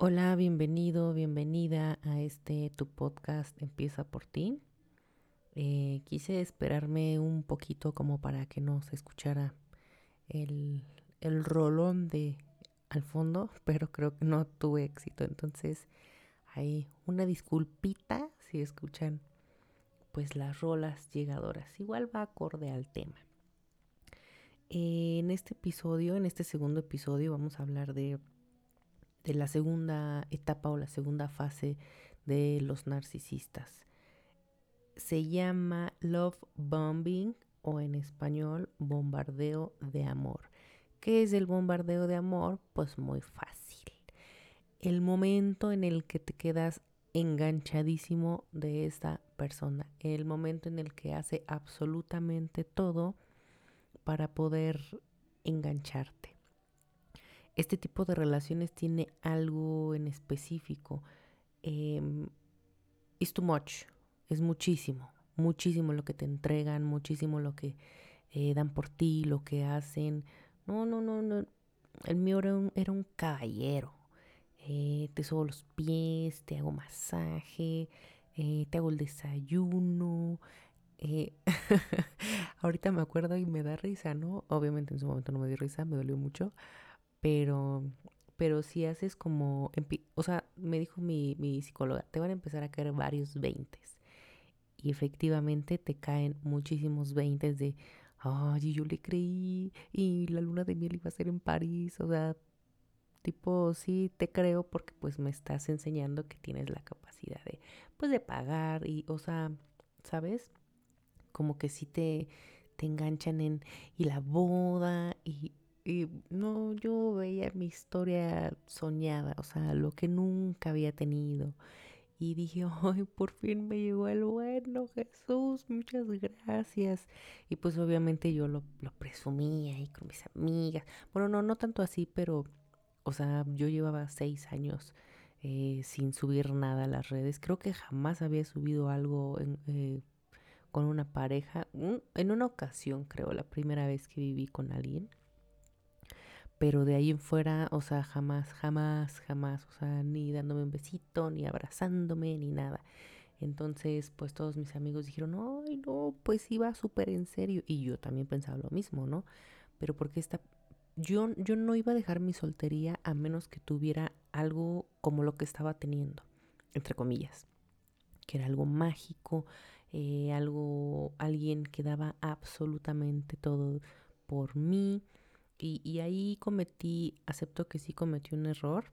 Hola, bienvenido, bienvenida a este tu podcast Empieza por ti. Eh, quise esperarme un poquito como para que no se escuchara el, el rolón de al fondo, pero creo que no tuve éxito. Entonces, hay una disculpita si escuchan pues las rolas llegadoras. Igual va acorde al tema. en este episodio, en este segundo episodio, vamos a hablar de de la segunda etapa o la segunda fase de los narcisistas. Se llama love bombing o en español bombardeo de amor. ¿Qué es el bombardeo de amor? Pues muy fácil. El momento en el que te quedas enganchadísimo de esta persona. El momento en el que hace absolutamente todo para poder engancharte este tipo de relaciones tiene algo en específico. Eh, too much, es muchísimo, muchísimo lo que te entregan, muchísimo lo que eh, dan por ti, lo que hacen. No, no, no, no. El mío era un, era un caballero. Eh, te subo los pies, te hago masaje, eh, te hago el desayuno. ahorita me acuerdo y me da risa, ¿no? Obviamente en su momento no me dio risa, me dolió mucho, pero, pero si haces como, o sea, me dijo mi, mi psicóloga, te van a empezar a caer varios veintes. Y efectivamente te caen muchísimos veintes de, ay, yo le creí y la luna de miel iba a ser en París, o sea, tipo, sí te creo porque pues me estás enseñando que tienes la capacidad de, pues de pagar y, o sea, ¿sabes? Como que sí te, te enganchan en, y la boda y, y no, yo veía mi historia soñada, o sea, lo que nunca había tenido. Y dije, ay, por fin me llegó el bueno, Jesús, muchas gracias. Y pues obviamente yo lo, lo presumía ahí con mis amigas. Bueno, no, no tanto así, pero, o sea, yo llevaba seis años eh, sin subir nada a las redes. Creo que jamás había subido algo eh, con una pareja. en una ocasión, creo, la primera vez que viví con alguien pero de ahí en fuera, o sea, jamás, jamás, jamás, o sea, ni dándome un besito, ni abrazándome, ni nada. Entonces, pues todos mis amigos dijeron, ay, no, pues iba súper en serio. Y yo también pensaba lo mismo, ¿no? Pero porque esta, yo, yo no iba a dejar mi soltería a menos que tuviera algo como lo que estaba teniendo, entre comillas, que era algo mágico, eh, algo, alguien que daba absolutamente todo por mí y, ahí cometí, acepto que sí cometí un error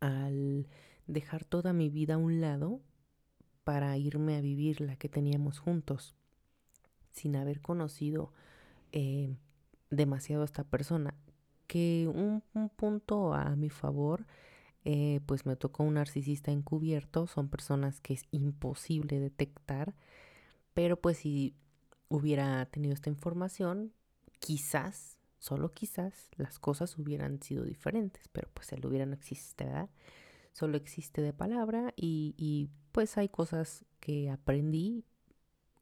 al dejar toda mi vida a un lado para irme a vivir la que teníamos juntos, sin haber conocido eh, demasiado a esta persona. Que un, punto a mi favor, eh, pues me tocó un narcisista encubierto, son personas que es imposible detectar, pero pues si hubiera tenido esta información, quizás Solo quizás las cosas hubieran sido diferentes, pero pues el hubiera no existe. Solo existe de palabra y, y pues hay cosas que aprendí,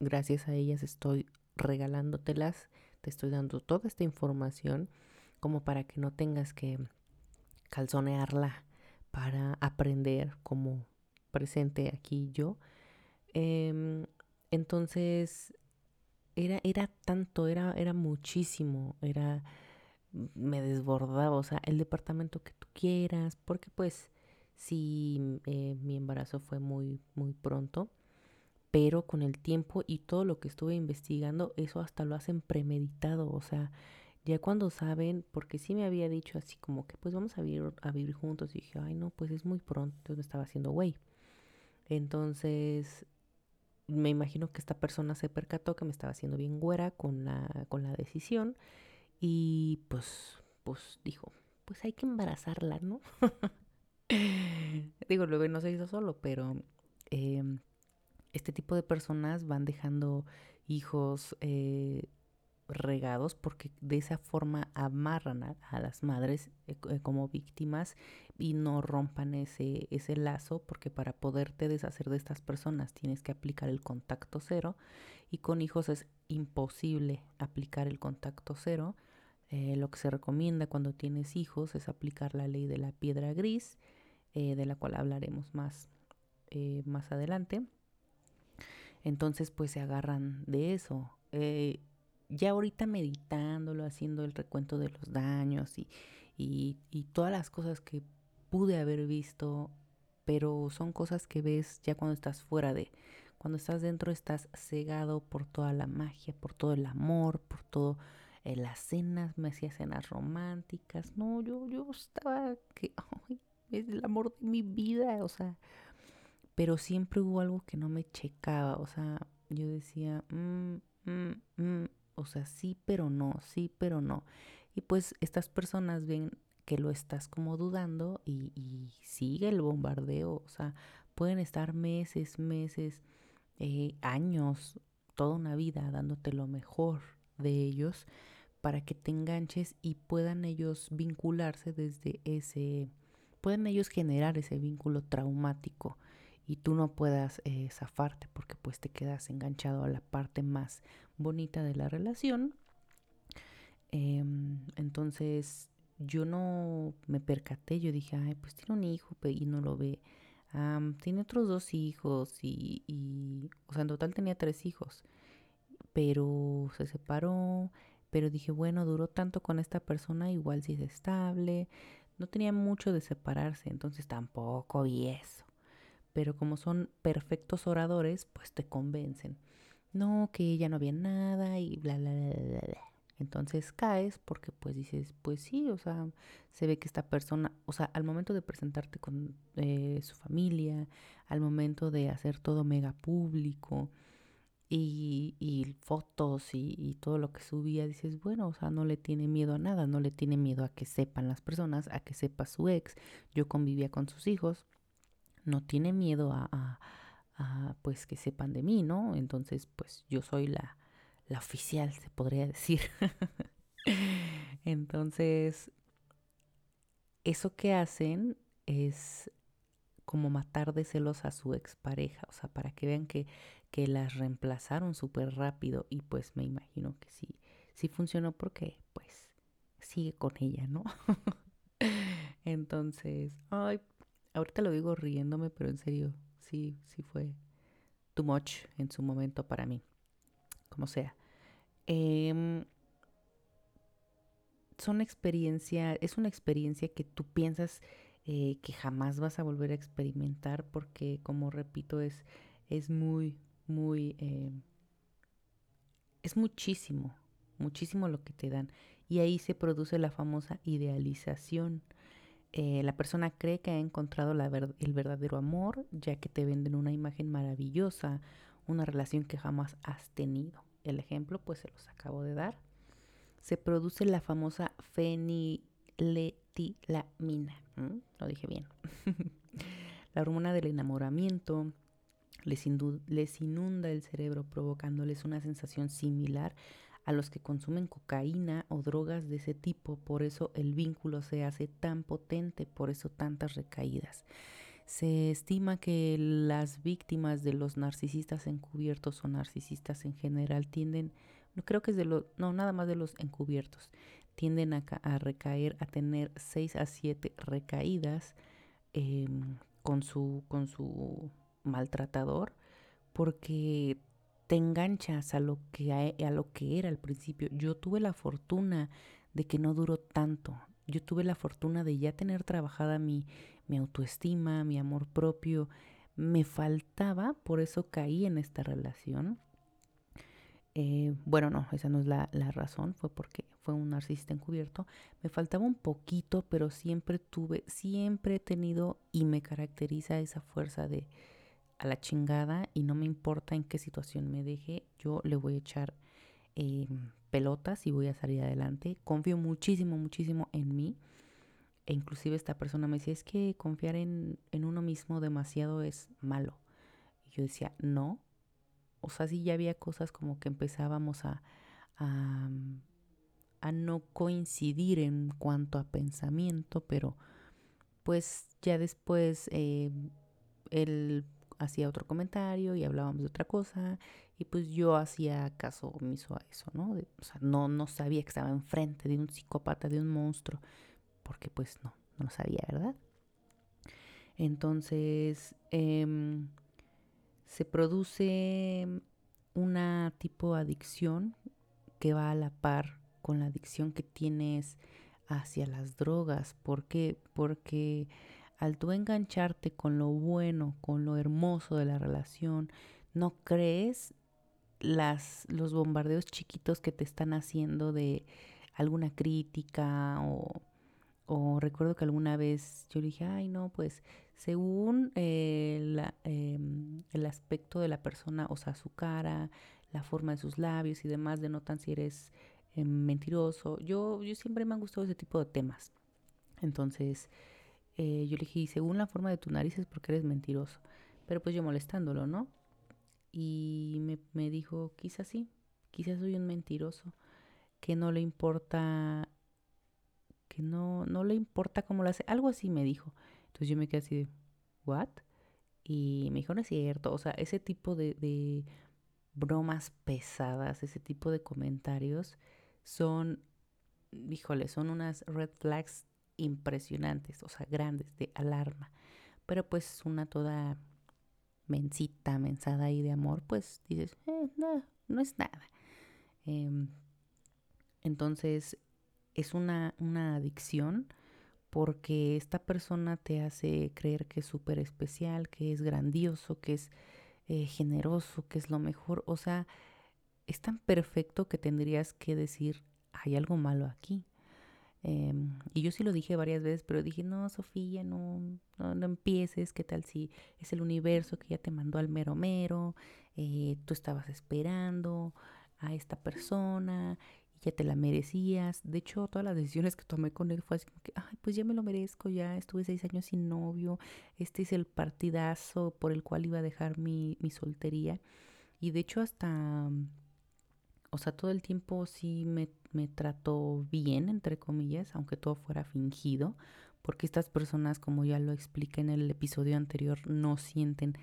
gracias a ellas estoy regalándotelas, te estoy dando toda esta información como para que no tengas que calzonearla para aprender como presente aquí yo. Em, entonces, era, era tanto, era, era muchísimo, era, me desbordaba, o sea, el departamento que tú quieras, porque pues sí, eh, mi embarazo fue muy, muy pronto, pero con el tiempo y todo lo que estuve investigando, eso hasta lo hacen premeditado, o sea, ya cuando saben, porque sí me había dicho así como que pues vamos a vivir, a vivir juntos y dije, ay no, pues es muy pronto, entonces me estaba haciendo güey. Entonces, me imagino que esta persona se percató que me estaba haciendo bien güera con la, con la decisión y pues, pues dijo, pues hay que embarazarla, ¿no? Digo, luego no se hizo solo, pero em, este tipo de personas van dejando hijos eh, regados porque de esa forma amarran a, las madres eh, eh, como víctimas y no rompan ese, ese lazo porque para poderte deshacer de estas personas tienes que aplicar el contacto cero y con hijos es imposible aplicar el contacto cero. Eh, lo que se recomienda cuando tienes hijos es aplicar la ley de la piedra gris, de la cual hablaremos más, más adelante. Entonces, pues se agarran de eso. Ya ahorita meditándolo, haciendo el recuento de los daños y, y, todas las cosas que pude haber visto, pero son cosas que ves ya cuando estás fuera de, cuando estás dentro estás cegado por toda la magia, por todo el amor, por todo eh, las cenas, me hacía cenas románticas. No, yo, yo estaba que es el amor de mi vida, o sea, pero siempre hubo algo que no me checaba, o sea, yo decía, mm, mm, mm", o sea, sí, pero no, sí, pero no. Y pues estas personas ven que lo estás como dudando y, y sigue el bombardeo, o sea, pueden estar meses, meses eh, años, toda una vida dándote lo mejor de ellos para que te enganches y puedan ellos vincularse desde ese, puedan ellos generar ese vínculo traumático y tú no puedas eh, zafarte porque pues te quedas enganchado a la parte más bonita de la relación. Em, entonces yo no me percaté, yo dije, ay, pues tiene un hijo y no lo ve tiene otros dos hijos y, y, o sea, en total tenía tres hijos, pero se separó, pero dije, bueno, duró tanto con esta persona, igual si es estable, no tenía mucho de separarse, entonces tampoco vi eso. Pero como son perfectos oradores, pues te convencen. No, que ya no había nada y bla, bla, bla, bla. Entonces caes porque pues dices, pues sí, o sea, se ve que esta persona, o sea, al momento de presentarte con eh, su familia, al momento de hacer todo mega público y, fotos y, todo lo que subía, dices, bueno, o sea, no le tiene miedo a nada, no le tiene miedo a que sepan las personas, a que sepa su ex, yo convivía con sus hijos, no tiene miedo a, pues que sepan de mí, ¿no? Entonces, pues yo soy la la oficial, se podría decir. Entonces, eso que hacen es como matar de celos a su expareja, o sea, para que vean que, que las reemplazaron súper rápido y pues me imagino que sí, sí funcionó porque pues sigue con ella, ¿no? Entonces, ay, ahorita lo digo riéndome, pero en serio, sí, sí fue too much en su momento para mí, como sea. Eh, son experiencia, es una experiencia que tú piensas eh, que jamás vas a volver a experimentar porque, como repito, es, es muy, muy, eh, es muchísimo, muchísimo lo que te dan. Y ahí se produce la famosa idealización. Eh, la persona cree que ha encontrado el verdadero amor, ya que te venden una imagen maravillosa, una relación que jamás has tenido el ejemplo pues se los acabo de dar, se produce la famosa feniletilamina. Lo dije bien. la hormona del enamoramiento les inunda el cerebro provocándoles una sensación similar a los que consumen cocaína o drogas de ese tipo. Por eso el vínculo se hace tan potente, por eso tantas recaídas. Se estima que las víctimas de los narcisistas encubiertos o narcisistas en general tienden, creo que es de los, no, nada más de los encubiertos, tienden a, a recaer, a tener 6 a 7 recaídas em, con, su, con su maltratador, porque te enganchas a lo que a, lo que era al principio. Yo tuve la fortuna de que no duró tanto. Yo tuve la fortuna de ya tener trabajada mi, mi autoestima, mi amor propio, me faltaba, por eso caí en esta relación. Eh, bueno, no, esa no es la, la, razón, fue porque fue un narcisista encubierto. Me faltaba un poquito, pero siempre tuve, siempre he tenido y me caracteriza esa fuerza de a la chingada y no me importa en qué situación me deje, yo le voy a echar eh, pelotas y voy a salir adelante. Confío muchísimo, muchísimo en mí. E inclusive esta persona me decía, es que confiar en, en uno mismo demasiado es malo. Y yo decía, no. O sea, sí ya había cosas como que empezábamos a, a, no coincidir en cuanto a pensamiento, pero pues ya después eh, el hacía otro comentario y hablábamos de otra cosa y pues yo hacía caso omiso a eso, ¿no? o sea, no, no sabía que estaba enfrente de un psicópata, de un monstruo, porque pues no, no lo sabía, ¿verdad? Entonces, em, se produce una tipo de adicción que va a la par con la adicción que tienes hacia las drogas. ¿Por qué? Porque al tú engancharte con lo bueno, con lo hermoso de la relación, no crees las, los bombardeos chiquitos que te están haciendo de alguna crítica o, o recuerdo que alguna vez yo dije, ay no, pues según eh, em, el aspecto de la persona, o sea, su cara, la forma de sus labios y demás, denotan si eres em, mentiroso. Yo, yo siempre me han gustado ese tipo de temas. Entonces, eh, yo le dije, según la forma de tu nariz es porque eres mentiroso. Pero pues yo molestándolo, ¿no? Y me, me dijo, quizás sí, quizás soy un mentiroso, que no le importa, que no, no le importa cómo lo hace. Algo así me dijo. Entonces yo me quedé así de, ¿what? Y me dijo, no es cierto. O sea, ese tipo de, de bromas pesadas, ese tipo de comentarios son, híjole, son unas red flags impresionantes, o sea, grandes, de alarma. Pero pues una toda mensita, mensada ahí de amor, pues dices, eh, no, no es nada. Em, entonces, es una, una adicción porque esta persona te hace creer que es súper especial, que es grandioso, que es eh, generoso, que es lo mejor. O sea, es tan perfecto que tendrías que decir, hay algo malo aquí. Em, y yo sí lo dije varias veces, pero dije, no, Sofía, no, no, empieces, ¿qué tal si es el universo que ya te mandó al mero mero? Eh, tú estabas esperando a esta persona ya te la merecías. De hecho, todas las decisiones que tomé con él fue así como que, ay, pues ya me lo merezco, ya estuve seis años sin novio, este es el partidazo por el cual iba a dejar mi, mi soltería. Y de hecho hasta, o sea, todo el tiempo sí me, me trató bien, entre comillas, aunque todo fuera fingido, porque estas personas, como ya lo expliqué en el episodio anterior, no sienten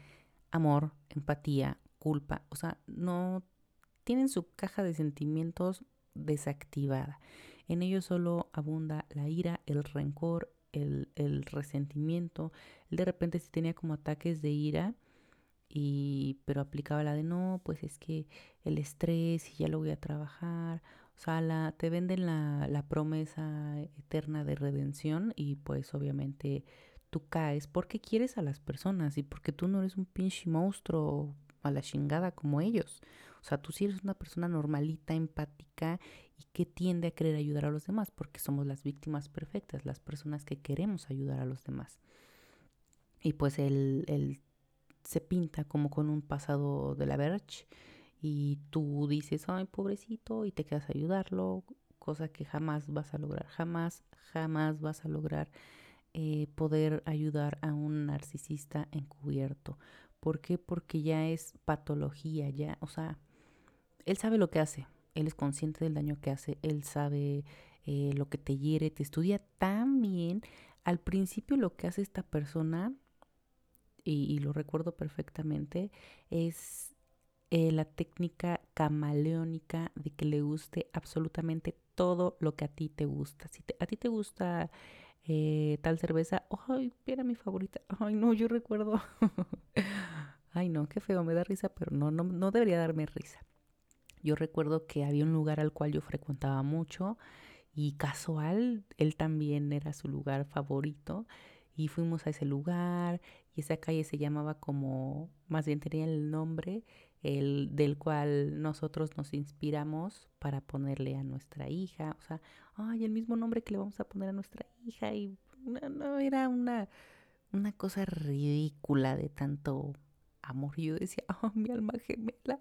amor, empatía, culpa, o sea, no tienen su caja de sentimientos desactivada. En ello solo abunda la ira, el rencor, el, el resentimiento. De repente sí tenía como ataques de ira, y, pero aplicaba la de no, pues es que el estrés y ya lo voy a trabajar. O sea, la, te venden la, la promesa eterna de redención y pues obviamente tú caes porque quieres a las personas y porque tú no eres un pinche monstruo a la chingada como ellos. O sea, tú sí eres una persona normalita, empática y que tiende a querer ayudar a los demás, porque somos las víctimas perfectas, las personas que queremos ayudar a los demás. Y pues él, él se pinta como con un pasado de la verge y tú dices, ay, pobrecito, y te quedas a ayudarlo, cosa que jamás vas a lograr, jamás, jamás vas a lograr eh, poder ayudar a un narcisista encubierto. ¿Por qué? Porque ya es patología, ya, o sea, él sabe lo que hace, él es consciente del daño que hace, él sabe eh, lo que te hiere, te estudia tan bien. Al principio lo que hace esta persona, y, lo recuerdo perfectamente, es eh, la técnica camaleónica de que le guste absolutamente todo lo que a ti te gusta. Si a ti te gusta eh, tal cerveza, ay, era mi favorita. Ay, no, yo recuerdo. ay, no, qué feo, me da risa, pero no, no, no debería darme risa. Yo recuerdo que había un lugar al cual yo frecuentaba mucho y casual, él también era su lugar favorito y fuimos a ese lugar y esa calle se llamaba como, más bien tenía el nombre el, del cual nosotros nos inspiramos para ponerle a nuestra hija, o sea, ay, el mismo nombre que le vamos a poner a nuestra hija y no, era una, una cosa ridícula de tanto amor. Yo decía, oh, mi alma gemela.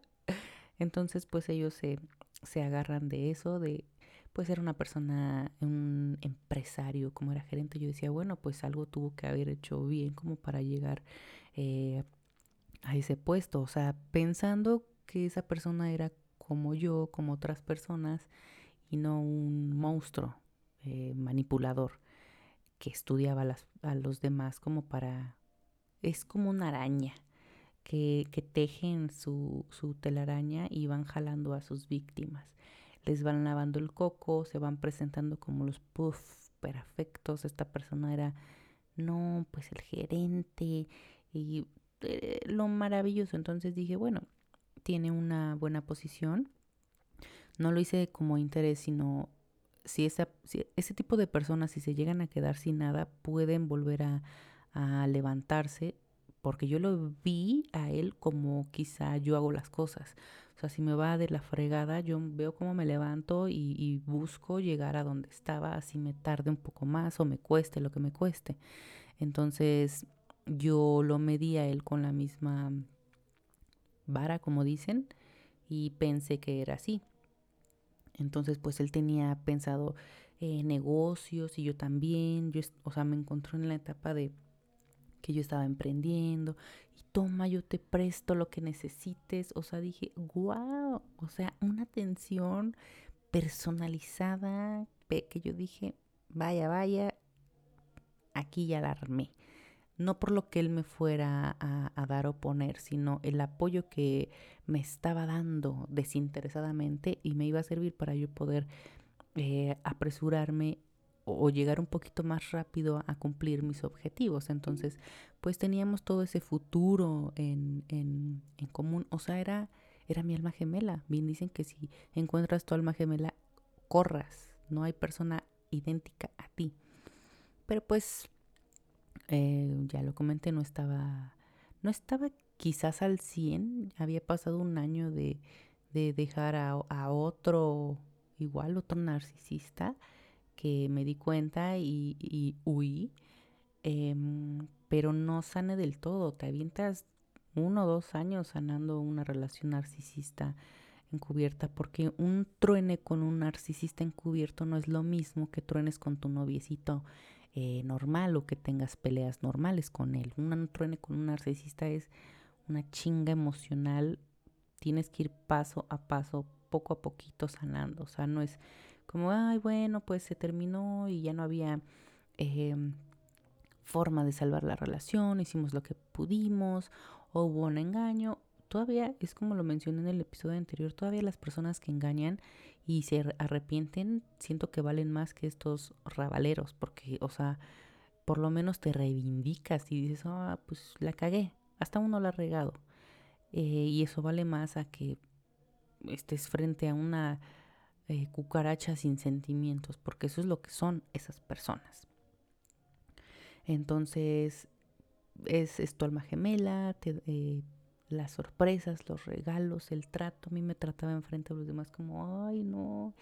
Entonces, pues ellos se, se agarran de eso, de pues ser una persona, un empresario, como era gerente. Yo decía, bueno, pues algo tuvo que haber hecho bien como para llegar eh, a ese puesto. O sea, pensando que esa persona era como yo, como otras personas, y no un monstruo eh, manipulador que estudiaba las, a los demás como para... Es como una araña que, que tejen su, su telaraña y van jalando a sus víctimas. Les van lavando el coco, se van presentando como los perfectos. Esta persona era, no, pues el gerente y eh, lo maravilloso. Entonces dije, bueno, tiene una buena posición. No lo hice como interés, sino si, esa, si ese tipo de personas, si se llegan a quedar sin nada, pueden volver a, a levantarse porque yo lo vi a él como quizá yo hago las cosas. O sea, si me va de la fregada, yo veo cómo me levanto y, busco llegar a donde estaba, así me tarde un poco más o me cueste lo que me cueste. Entonces, yo lo medí a él con la misma vara, como dicen, y pensé que era así. Entonces, pues él tenía pensado eh, negocios y yo también. Yo, o sea, me encontró en la etapa de que yo estaba emprendiendo y toma, yo te presto lo que necesites. O sea, dije, wow, o sea, una atención personalizada que yo dije, vaya, vaya, aquí ya la armé. No por lo que él me fuera a, dar o poner, sino el apoyo que me estaba dando desinteresadamente y me iba a servir para yo poder eh, apresurarme o llegar un poquito más rápido a cumplir mis objetivos. Entonces, pues teníamos todo ese futuro en, en, en común. O sea, era, era mi alma gemela. Bien dicen que si encuentras tu alma gemela, corras. No hay persona idéntica a ti. Pero pues, eh, ya lo comenté, no estaba, no estaba quizás al 100. Había pasado un año de, de dejar a, otro, igual, otro narcisista que me di cuenta y, huí, em, pero no sane del todo. Te avientas uno o dos años sanando una relación narcisista encubierta, porque un truene con un narcisista encubierto no es lo mismo que truenes con tu noviecito eh, normal o que tengas peleas normales con él. Un truene con un narcisista es una chinga emocional. Tienes que ir paso a paso, poco a poquito sanando. O sea, no es como, ay, bueno, pues se terminó y ya no había em, forma de salvar la relación, hicimos lo que pudimos, o hubo un engaño. Todavía, es como lo mencioné en el episodio anterior, todavía las personas que engañan y se arrepienten, siento que valen más que estos rabaleros, porque, o sea, por lo menos te reivindicas y dices, ah, pues la cagué, hasta uno la ha regado. Eh, y eso vale más a que estés frente a una eh, cucarachas sin sentimientos, porque eso es lo que son esas personas. Entonces, es, es tu alma gemela, eh, las sorpresas, los regalos, el trato. A mí me trataba enfrente de los demás como, ay, no,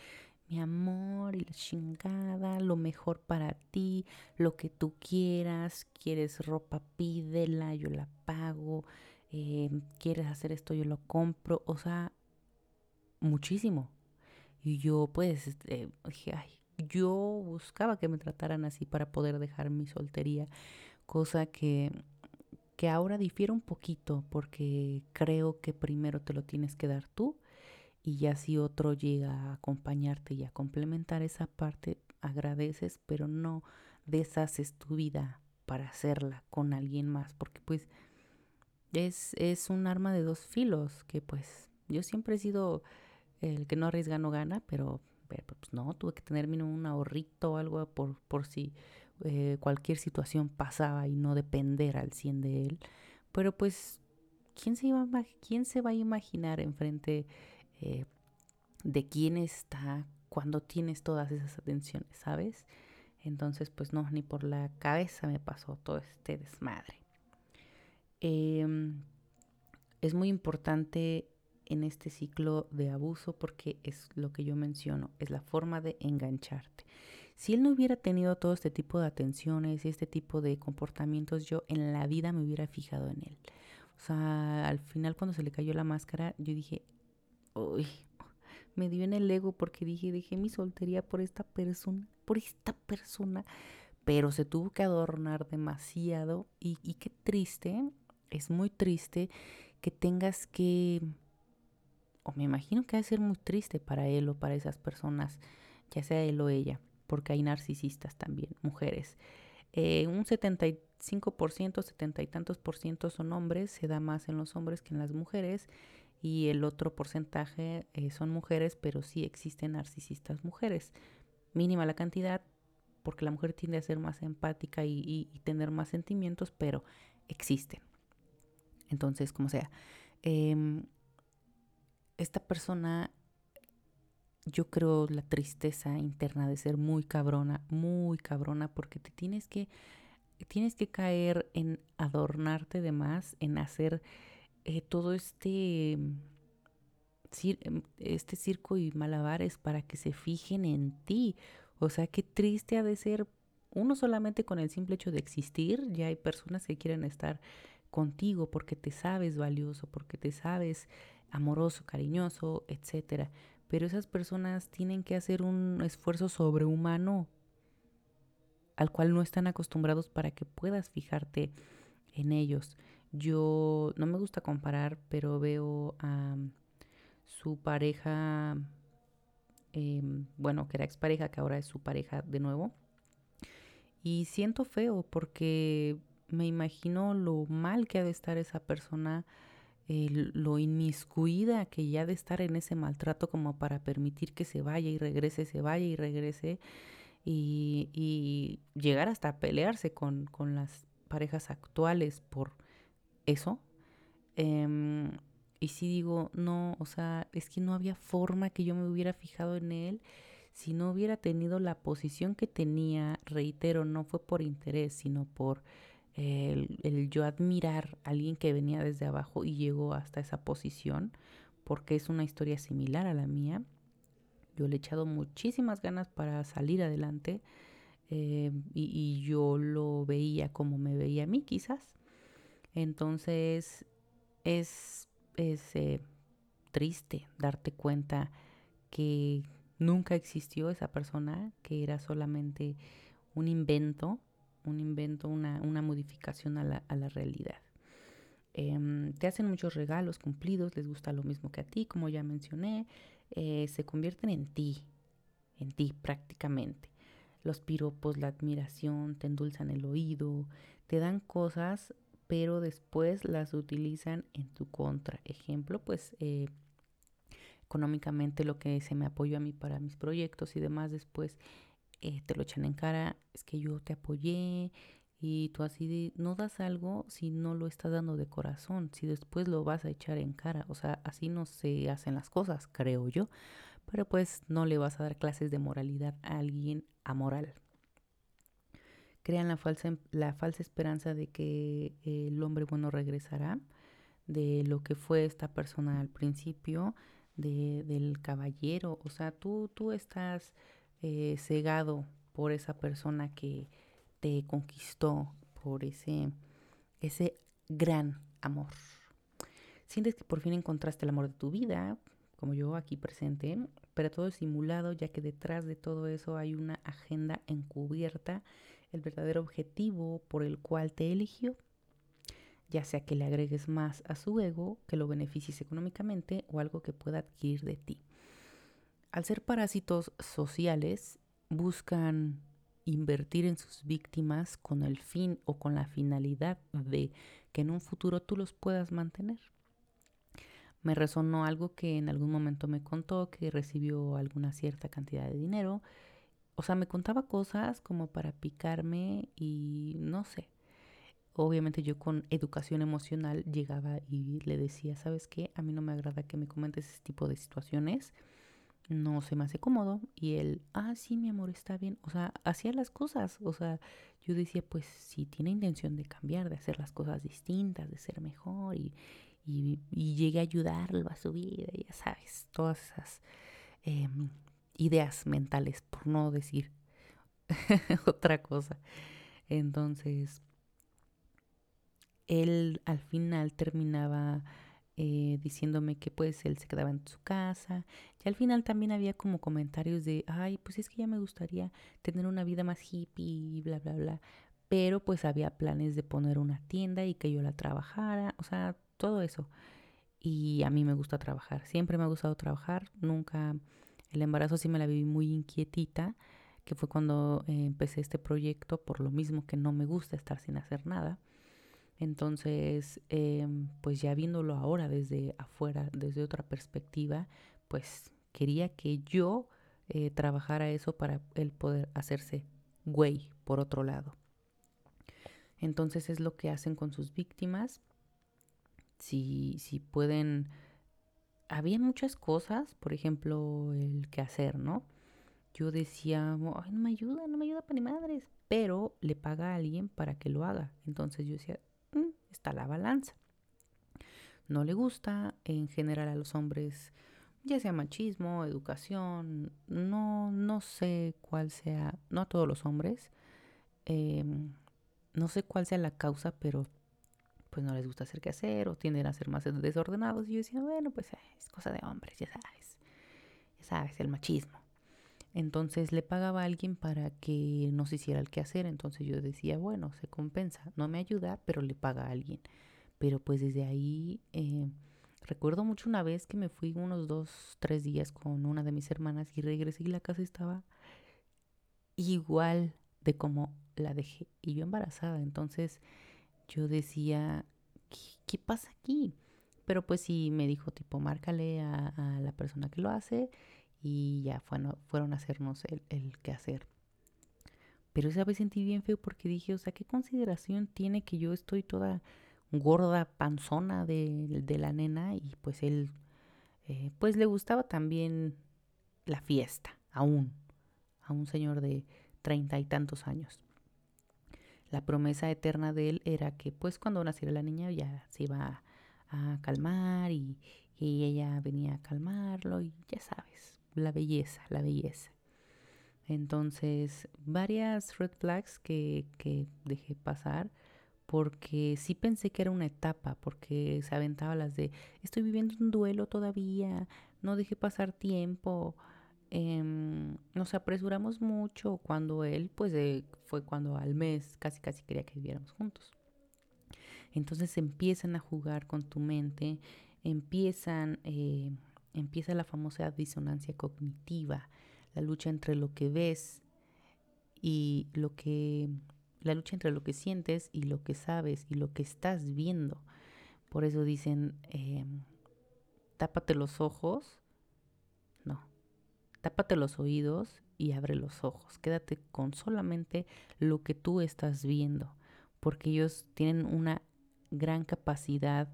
mi amor y la chingada, lo mejor para ti, lo que tú quieras, quieres ropa, pídela, yo la pago, eh, quieres hacer esto, yo lo compro, o sea, muchísimo. Y yo pues este, dije, ay, yo buscaba que me trataran así para poder dejar mi soltería, cosa que, que ahora difiere un poquito porque creo que primero te lo tienes que dar tú y ya si otro llega a acompañarte y a complementar esa parte, agradeces, pero no deshaces tu vida para hacerla con alguien más, porque pues es, es un arma de dos filos que pues yo siempre he sido el que no arriesga no gana, pero, pues no, tuve que tener un ahorrito o algo por, por si eh, cualquier situación pasaba y no depender al 100 de él. Pero pues, ¿quién se, iba quién se va a imaginar enfrente eh, de quién está cuando tienes todas esas atenciones, sabes? Entonces, pues no, ni por la cabeza me pasó todo este desmadre. Em, es muy importante en este ciclo de abuso porque es lo que yo menciono, es la forma de engancharte. Si él no hubiera tenido todo este tipo de atenciones y este tipo de comportamientos, yo en la vida me hubiera fijado en él. O sea, al final cuando se le cayó la máscara, yo dije, uy, me dio en el ego porque dije, dejé mi soltería por esta persona, por esta persona, pero se tuvo que adornar demasiado y, qué triste, es muy triste que tengas que o me imagino que ha de ser muy triste para él o para esas personas, ya sea él o ella, porque hay narcisistas también, mujeres, Eh, un 75%, 70 y tantos por ciento son hombres, se da más en los hombres que en las mujeres y el otro porcentaje eh, son mujeres, pero sí existen narcisistas mujeres. Mínima la cantidad, porque la mujer tiende a ser más empática y, tener más sentimientos, pero existen. Entonces, como sea, em, esta persona, yo creo la tristeza interna de ser muy cabrona, muy cabrona, porque te tienes que, tienes que caer en adornarte de más, en hacer eh, todo este, em, este circo y malabares para que se fijen en ti. O sea, qué triste ha de ser uno solamente con el simple hecho de existir. Ya hay personas que quieren estar contigo porque te sabes valioso, porque te sabes amoroso, cariñoso, etcétera. Pero esas personas tienen que hacer un esfuerzo sobrehumano al cual no están acostumbrados para que puedas fijarte en ellos. Yo no me gusta comparar, pero veo a su pareja, em, bueno, que era expareja, que ahora es su pareja de nuevo. Y siento feo porque me imagino lo mal que ha de estar esa persona, lo inmiscuida que ya de estar en ese maltrato como para permitir que se vaya y regrese, se vaya y regrese. Y, llegar hasta pelearse con, con las parejas actuales por eso. Em, y si digo, no, o sea, es que no había forma que yo me hubiera fijado en él si no hubiera tenido la posición que tenía, reitero, no fue por interés, sino por el, yo admirar a alguien que venía desde abajo y llegó hasta esa posición, porque es una historia similar a la mía. Yo le he echado muchísimas ganas para salir adelante eh, y, yo lo veía como me veía a mí quizás. Entonces es, eh, triste darte cuenta que nunca existió esa persona, que era solamente un invento, un invento, una, modificación a la, realidad. Em, te hacen muchos regalos cumplidos, les gusta lo mismo que a ti, como ya mencioné, eh, se convierten en ti, en ti prácticamente. Los piropos, la admiración, te endulzan el oído, te dan cosas pero después las utilizan en tu contra. Ejemplo, pues eh, económicamente lo que se me apoyó a mí para mis proyectos y demás, después eh, te lo echan en cara, es que yo te apoyé y tú así no das algo si no lo estás dando de corazón, si después lo vas a echar en cara, o sea, así no se hacen las cosas, creo yo, pero pues no le vas a dar clases de moralidad a alguien amoral crean la falsa, la falsa esperanza de que el hombre bueno regresará, de lo que fue esta persona al principio, de, del caballero. O sea, tú, tú estás eh, cegado por esa persona que te conquistó, por ese, ese gran amor. Sientes que por fin encontraste el amor de tu vida, como yo aquí presente, pero todo es simulado ya que detrás de todo eso hay una agenda encubierta el verdadero objetivo por el cual te eligió, ya sea que le agregues más a su ego, que lo beneficies económicamente o algo que pueda adquirir de ti. Al ser parásitos sociales, buscan invertir en sus víctimas con el fin o con la finalidad de que en un futuro tú los puedas mantener. Me resonó algo que en algún momento me contó que recibió alguna cierta cantidad de dinero o sea, me contaba cosas como para picarme y no sé. Obviamente yo con educación emocional llegaba y le decía, ¿sabes qué? A mí no me agrada que me comentes ese tipo de situaciones. No se me hace cómodo. Y él, ah, sí, mi amor, está bien. O sea, hacía las cosas. O sea, yo decía, pues si tiene intención de cambiar, de hacer las cosas distintas, de ser mejor. Y, y, llegué a ayudarlo a su vida, ya sabes, todas esas em, ideas mentales, por no decir otra cosa. Entonces, él al final terminaba eh, diciéndome que pues él se quedaba en su casa. Y al final también había como comentarios de, ay, pues es que ya me gustaría tener una vida más hippie bla, bla, bla. Pero pues había planes de poner una tienda y que yo la trabajara, o sea, todo eso. Y a mí me gusta trabajar, siempre me ha gustado trabajar, nunca el embarazo sí me la viví muy inquietita, que fue cuando eh, empecé este proyecto, por lo mismo que no me gusta estar sin hacer nada. Entonces, em, pues ya viéndolo ahora desde afuera, desde otra perspectiva, pues quería que yo eh, trabajara eso para él poder hacerse güey por otro lado. Entonces es lo que hacen con sus víctimas. Si, si pueden... Había muchas cosas, por ejemplo, el que hacer, ¿no? Yo decía, Ay, no me ayuda, no me ayuda para ni madres, pero le paga a alguien para que lo haga. Entonces yo decía, está la balanza. No le gusta, en general a los hombres, ya sea machismo, educación, no, no sé cuál sea, no a todos los hombres, em, no sé cuál sea la causa, pero pues no les gusta hacer qué hacer o tienden a ser más desordenados. Y yo decía, bueno, pues eh, es cosa de hombres, ya sabes, ya sabes, el machismo. Entonces le pagaba a alguien para que no se hiciera el qué hacer. Entonces yo decía, bueno, se compensa. No me ayuda, pero le paga a alguien. Pero pues desde ahí, eh, recuerdo mucho una vez que me fui unos dos, tres días con una de mis hermanas y regresé y la casa estaba igual de como la dejé y yo embarazada. Entonces yo decía, ¿qué, pasa aquí? Pero pues sí me dijo tipo, márcale a, la persona que lo hace y ya fueron, fueron a hacernos el, el que hacer. Pero esa vez sentí bien feo porque dije, o sea, ¿qué consideración tiene que yo estoy toda gorda, panzona de, de la nena? Y pues él, eh, pues le gustaba también la fiesta, aún, a un señor de treinta y tantos años la promesa eterna de él era que pues cuando naciera la niña ya se iba a, calmar y, ella venía a calmarlo y ya sabes, la belleza, la belleza. Entonces, varias red flags que, que dejé pasar porque sí pensé que era una etapa, porque se aventaba las de estoy viviendo un duelo todavía, no dejé pasar tiempo, Em, nos apresuramos mucho cuando él, pues fue cuando al mes casi casi quería que viviéramos juntos. Entonces empiezan a jugar con tu mente, empiezan, eh, empieza la famosa disonancia cognitiva, la lucha entre lo que ves y lo que, la lucha entre lo que sientes y lo que sabes y lo que estás viendo. Por eso dicen, em, tápate los ojos Tápate los oídos y abre los ojos. Quédate con solamente lo que tú estás viendo, porque ellos tienen una gran capacidad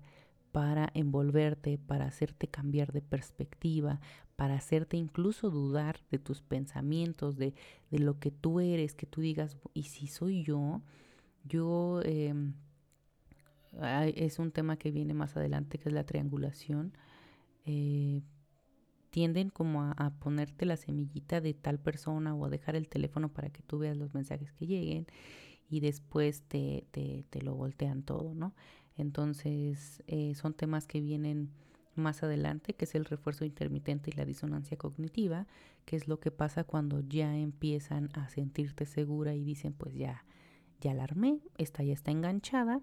para envolverte, para hacerte cambiar de perspectiva, para hacerte incluso dudar de tus pensamientos, de, lo que tú eres, que tú digas, ¿y si soy yo? Yo, em, es un tema que viene más adelante, que es la triangulación. Eh, tienden como a, ponerte la semillita de tal persona o a dejar el teléfono para que tú veas los mensajes que lleguen y después te, te lo voltean todo, ¿no? Entonces eh, son temas que vienen más adelante, que es el refuerzo intermitente y la disonancia cognitiva, que es lo que pasa cuando ya empiezan a sentirte segura y dicen, pues ya, ya la armé, esta ya está enganchada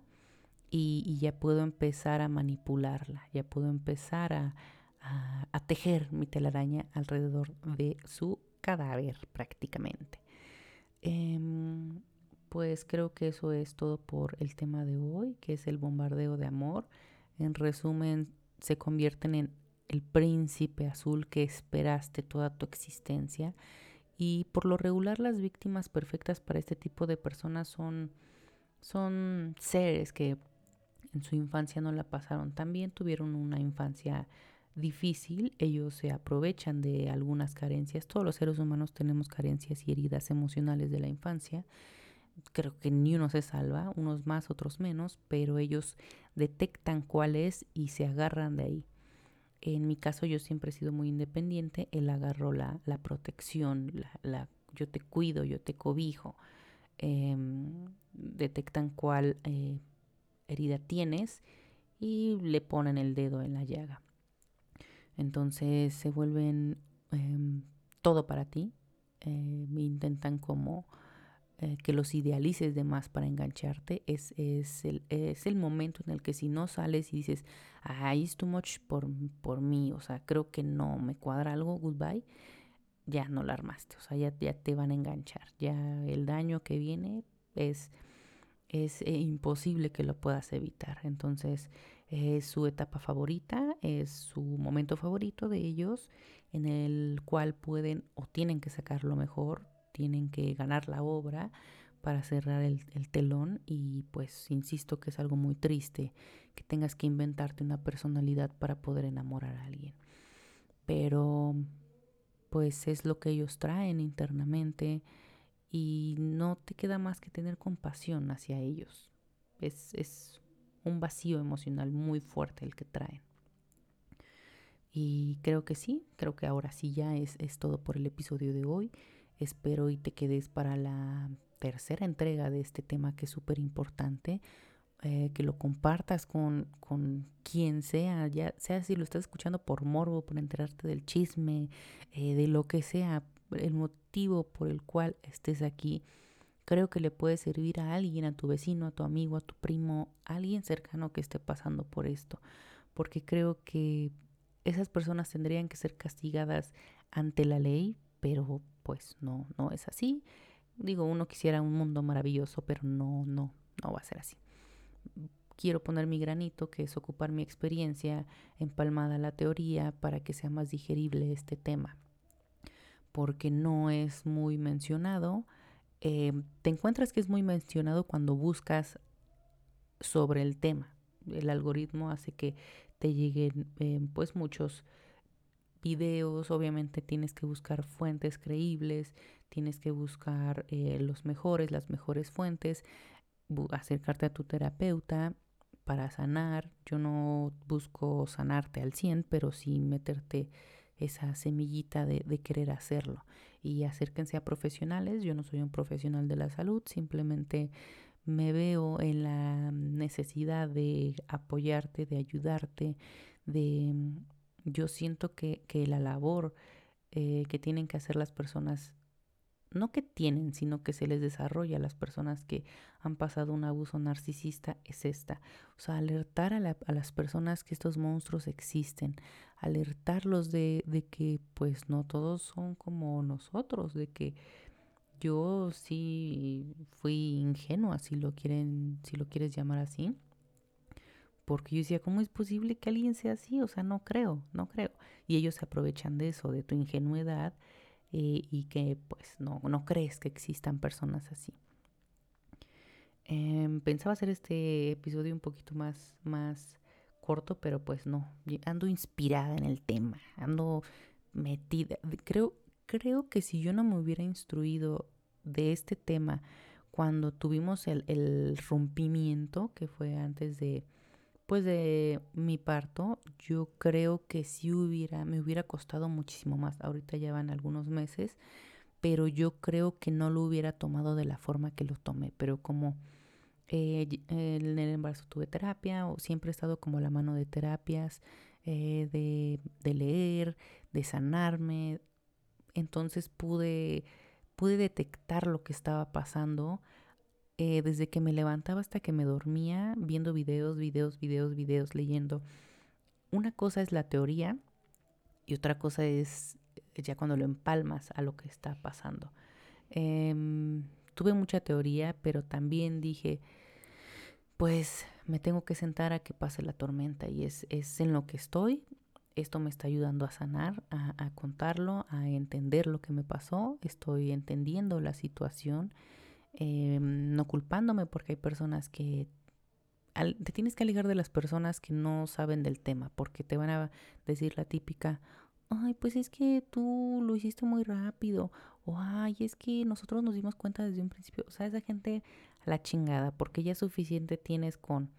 y, ya puedo empezar a manipularla, ya puedo empezar a, a, tejer mi telaraña alrededor de su cadáver prácticamente. Em, pues creo que eso es todo por el tema de hoy, que es el bombardeo de amor. En resumen, se convierten en el príncipe azul que esperaste toda tu existencia. Y por lo regular las víctimas perfectas para este tipo de personas son, son seres que en su infancia no la pasaron tan bien, tuvieron una infancia difícil, ellos se aprovechan de algunas carencias. Todos los seres humanos tenemos carencias y heridas emocionales de la infancia. Creo que ni uno se salva, unos más, otros menos, pero ellos detectan cuál es y se agarran de ahí. En mi caso yo siempre he sido muy independiente, él agarró la, la protección, la, yo te cuido, yo te cobijo. Em, detectan cuál eh, herida tienes y le ponen el dedo en la llaga. Entonces se vuelven em, todo para ti. Eh, intentan como eh, que los idealices de más para engancharte. Es, es, el, es el momento en el que si no sales y dices, ah, it's too much por, por mí, o sea, creo que no me cuadra algo, goodbye. ya no la armaste, o sea, ya, ya te van a enganchar, ya el daño que viene es, es eh, imposible que lo puedas evitar. Entonces, es su etapa favorita, es su momento favorito de ellos, en el cual pueden o tienen que sacar lo mejor, tienen que ganar la obra para cerrar el, el telón y pues insisto que es algo muy triste que tengas que inventarte una personalidad para poder enamorar a alguien. Pero pues es lo que ellos traen internamente y no te queda más que tener compasión hacia ellos. Es, es un vacío emocional muy fuerte el que traen. Y creo que sí, creo que ahora sí ya es, es todo por el episodio de hoy. Espero y te quedes para la tercera entrega de este tema que es súper importante. Eh, que lo compartas con, con quien sea, ya sea si lo estás escuchando por morbo, por enterarte del chisme, eh, de lo que sea, el motivo por el cual estés aquí, creo que le puede servir a alguien, a tu vecino, a tu amigo, a tu primo, a alguien cercano que esté pasando por esto, porque creo que esas personas tendrían que ser castigadas ante la ley, pero pues no, no es así. Digo, uno quisiera un mundo maravilloso, pero no, no, no va a ser así quiero poner mi granito, que es ocupar mi experiencia empalmada a la teoría para que sea más digerible este tema. Porque no es muy mencionado. Eh, te encuentras que es muy mencionado cuando buscas sobre el tema. El algoritmo hace que te lleguen eh, pues muchos videos, obviamente tienes que buscar fuentes creíbles, tienes que buscar eh, los mejores, las mejores fuentes acercarte a tu terapeuta para sanar. Yo no busco sanarte al 100, pero sí meterte esa semillita de, de, querer hacerlo. Y acérquense a profesionales. Yo no soy un profesional de la salud, simplemente me veo en la necesidad de apoyarte, de ayudarte, de... Yo siento que, que la labor eh, que tienen que hacer las personas no que tienen, sino que se les desarrolla a las personas que han pasado un abuso narcisista es esta. O sea, alertar a, las personas que estos monstruos existen, alertarlos de, de, que pues no todos son como nosotros, de que yo sí fui ingenua, si lo quieren, si lo quieres llamar así. Porque yo decía, ¿cómo es posible que alguien sea así? O sea, no creo, no creo. Y ellos se aprovechan de eso, de tu ingenuidad eh, y que pues no, no crees que existan personas así. Em, pensaba hacer este episodio un poquito más, más corto, pero pues no, ando inspirada en el tema, ando metida. Creo, creo que si yo no me hubiera instruido de este tema cuando tuvimos el, el rompimiento, que fue antes de, pues de mi parto, yo creo que sí hubiera, me hubiera costado muchísimo más. Ahorita ya van algunos meses, pero yo creo que no lo hubiera tomado de la forma que lo tomé. Pero como eh, en el embarazo tuve terapia, o siempre he estado como la mano de terapias, eh, de, de leer, de sanarme, entonces pude, pude detectar lo que estaba pasando eh, desde que me levantaba hasta que me dormía, viendo videos, videos, videos, videos, leyendo. Una cosa es la teoría y otra cosa es eh, ya cuando lo empalmas a lo que está pasando. Em, tuve mucha teoría, pero también dije, pues me tengo que sentar a que pase la tormenta y es, es en lo que estoy. Esto me está ayudando a sanar, a, a contarlo, a entender lo que me pasó. Estoy entendiendo la situación Em, no culpándome porque hay personas que te tienes que alejar de las personas que no saben del tema porque te van a decir la típica, ay, pues es que tú lo hiciste muy rápido o ay, es que nosotros nos dimos cuenta desde un principio, o sea, esa gente a la chingada porque ya suficiente tienes con,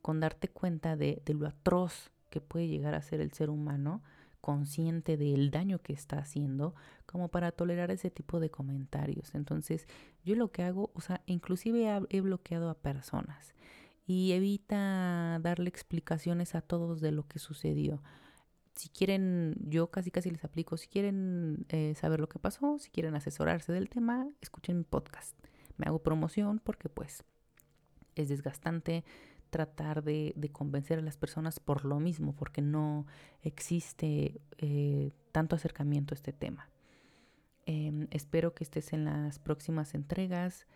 con darte cuenta de, de lo atroz que puede llegar a ser el ser humano consciente del daño que está haciendo como para tolerar ese tipo de comentarios. Entonces, yo lo que hago, o sea, inclusive he bloqueado a personas y evita darle explicaciones a todos de lo que sucedió. Si quieren, yo casi casi les aplico, si quieren eh, saber lo que pasó, si quieren asesorarse del tema, escuchen mi podcast. Me hago promoción porque pues es desgastante tratar de, convencer a las personas por lo mismo, porque no existe eh, tanto acercamiento a este tema. Em, espero que estés en las próximas entregas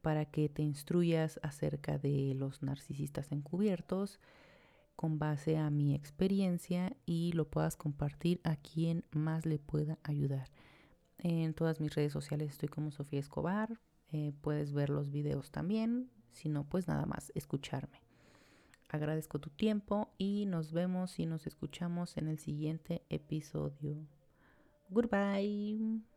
para que te instruyas acerca de los narcisistas encubiertos con base a mi experiencia y lo puedas compartir a quien más le pueda ayudar. En todas mis redes sociales estoy como Sofía Escobar. Eh, puedes ver los videos también. Si no, pues nada más escucharme. Agradezco tu tiempo y nos vemos y nos escuchamos en el siguiente episodio. Goodbye.